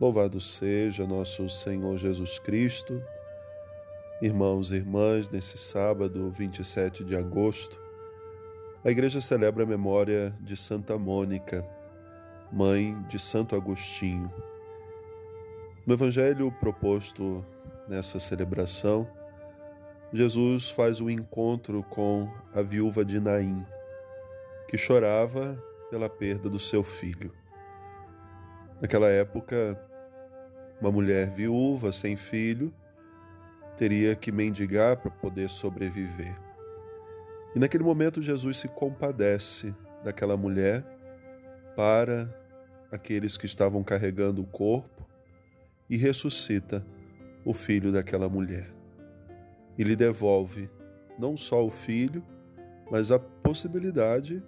Louvado seja nosso Senhor Jesus Cristo. Irmãos e irmãs, nesse sábado, 27 de agosto, a igreja celebra a memória de Santa Mônica, mãe de Santo Agostinho. No evangelho proposto nessa celebração, Jesus faz o encontro com a viúva de Naim, que chorava pela perda do seu filho. Naquela época, uma mulher viúva, sem filho, teria que mendigar para poder sobreviver. E naquele momento, Jesus se compadece daquela mulher para aqueles que estavam carregando o corpo e ressuscita o filho daquela mulher. E lhe devolve não só o filho, mas a possibilidade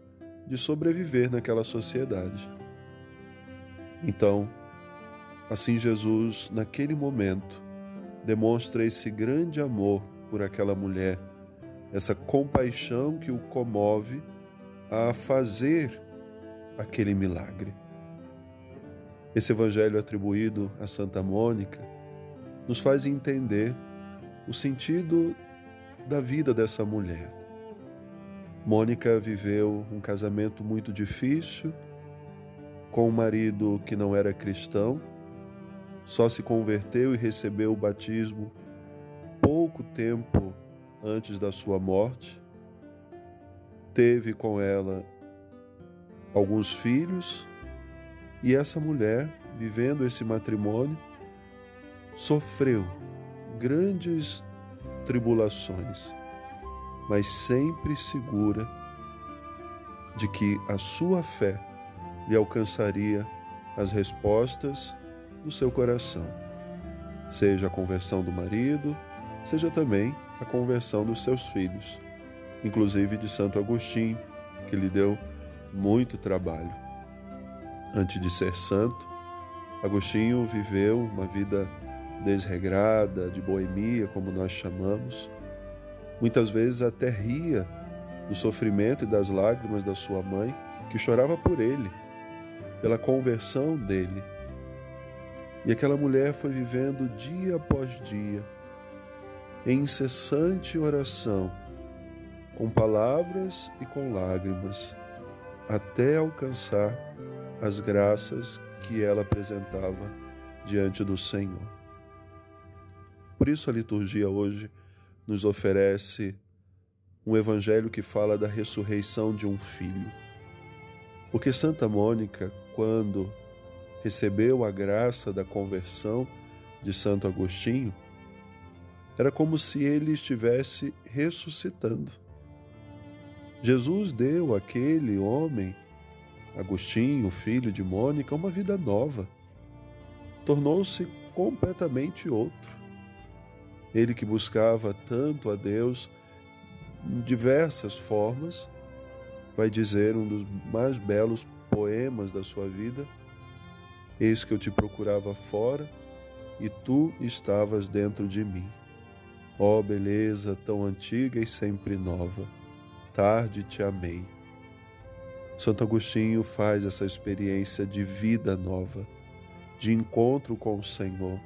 de sobreviver naquela sociedade. Então, assim Jesus, naquele momento, demonstra esse grande amor por aquela mulher, essa compaixão que o comove a fazer aquele milagre. Esse evangelho atribuído a Santa Mônica nos faz entender o sentido da vida dessa mulher. Mônica viveu um casamento muito difícil com um marido que não era cristão, só se converteu e recebeu o batismo pouco tempo antes da sua morte. Teve com ela alguns filhos e essa mulher, vivendo esse matrimônio, sofreu grandes tribulações, mas sempre segura de que a sua fé lhe alcançaria as respostas do seu coração, seja a conversão do marido, seja também a conversão dos seus filhos, inclusive de Santo Agostinho, que lhe deu muito trabalho. Antes de ser santo, Agostinho viveu uma vida desregrada, de boemia, como nós chamamos. Muitas vezes até ria do sofrimento e das lágrimas da sua mãe, que chorava por ele pela conversão dele. E aquela mulher foi vivendo dia após dia, em incessante oração, com palavras e com lágrimas, até alcançar as graças que ela apresentava diante do Senhor. Por isso a liturgia hoje nos oferece um evangelho que fala da ressurreição de um filho. Porque Santa Mônica quando recebeu a graça da conversão de Santo Agostinho, era como se ele estivesse ressuscitando. Jesus deu àquele homem, Agostinho, filho de Mônica, uma vida nova. Tornou-se completamente outro. Ele que buscava tanto a Deus em diversas formas, vai dizer um dos mais belos poemas da sua vida. Eis que eu te procurava fora e tu estavas dentro de mim. Ó oh, beleza tão antiga e sempre nova, tarde te amei. Santo Agostinho faz essa experiência de vida nova, de encontro com o Senhor,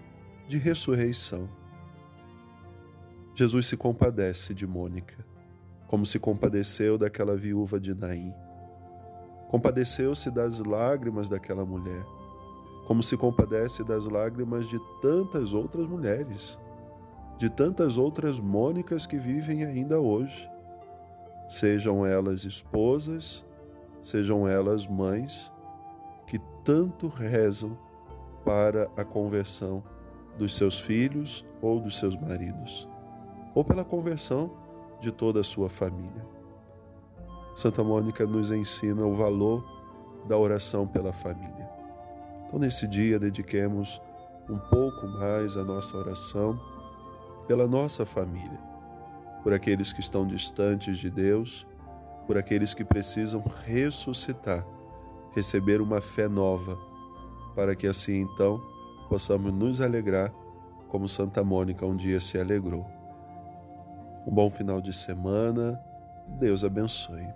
de ressurreição. Jesus se compadece de Mônica, como se compadeceu daquela viúva de Naim Compadeceu-se das lágrimas daquela mulher, como se compadece das lágrimas de tantas outras mulheres, de tantas outras Mônicas que vivem ainda hoje, sejam elas esposas, sejam elas mães, que tanto rezam para a conversão dos seus filhos ou dos seus maridos, ou pela conversão de toda a sua família. Santa Mônica nos ensina o valor da oração pela família. Então, nesse dia, dediquemos um pouco mais a nossa oração pela nossa família, por aqueles que estão distantes de Deus, por aqueles que precisam ressuscitar, receber uma fé nova, para que assim então possamos nos alegrar como Santa Mônica um dia se alegrou. Um bom final de semana. Deus abençoe.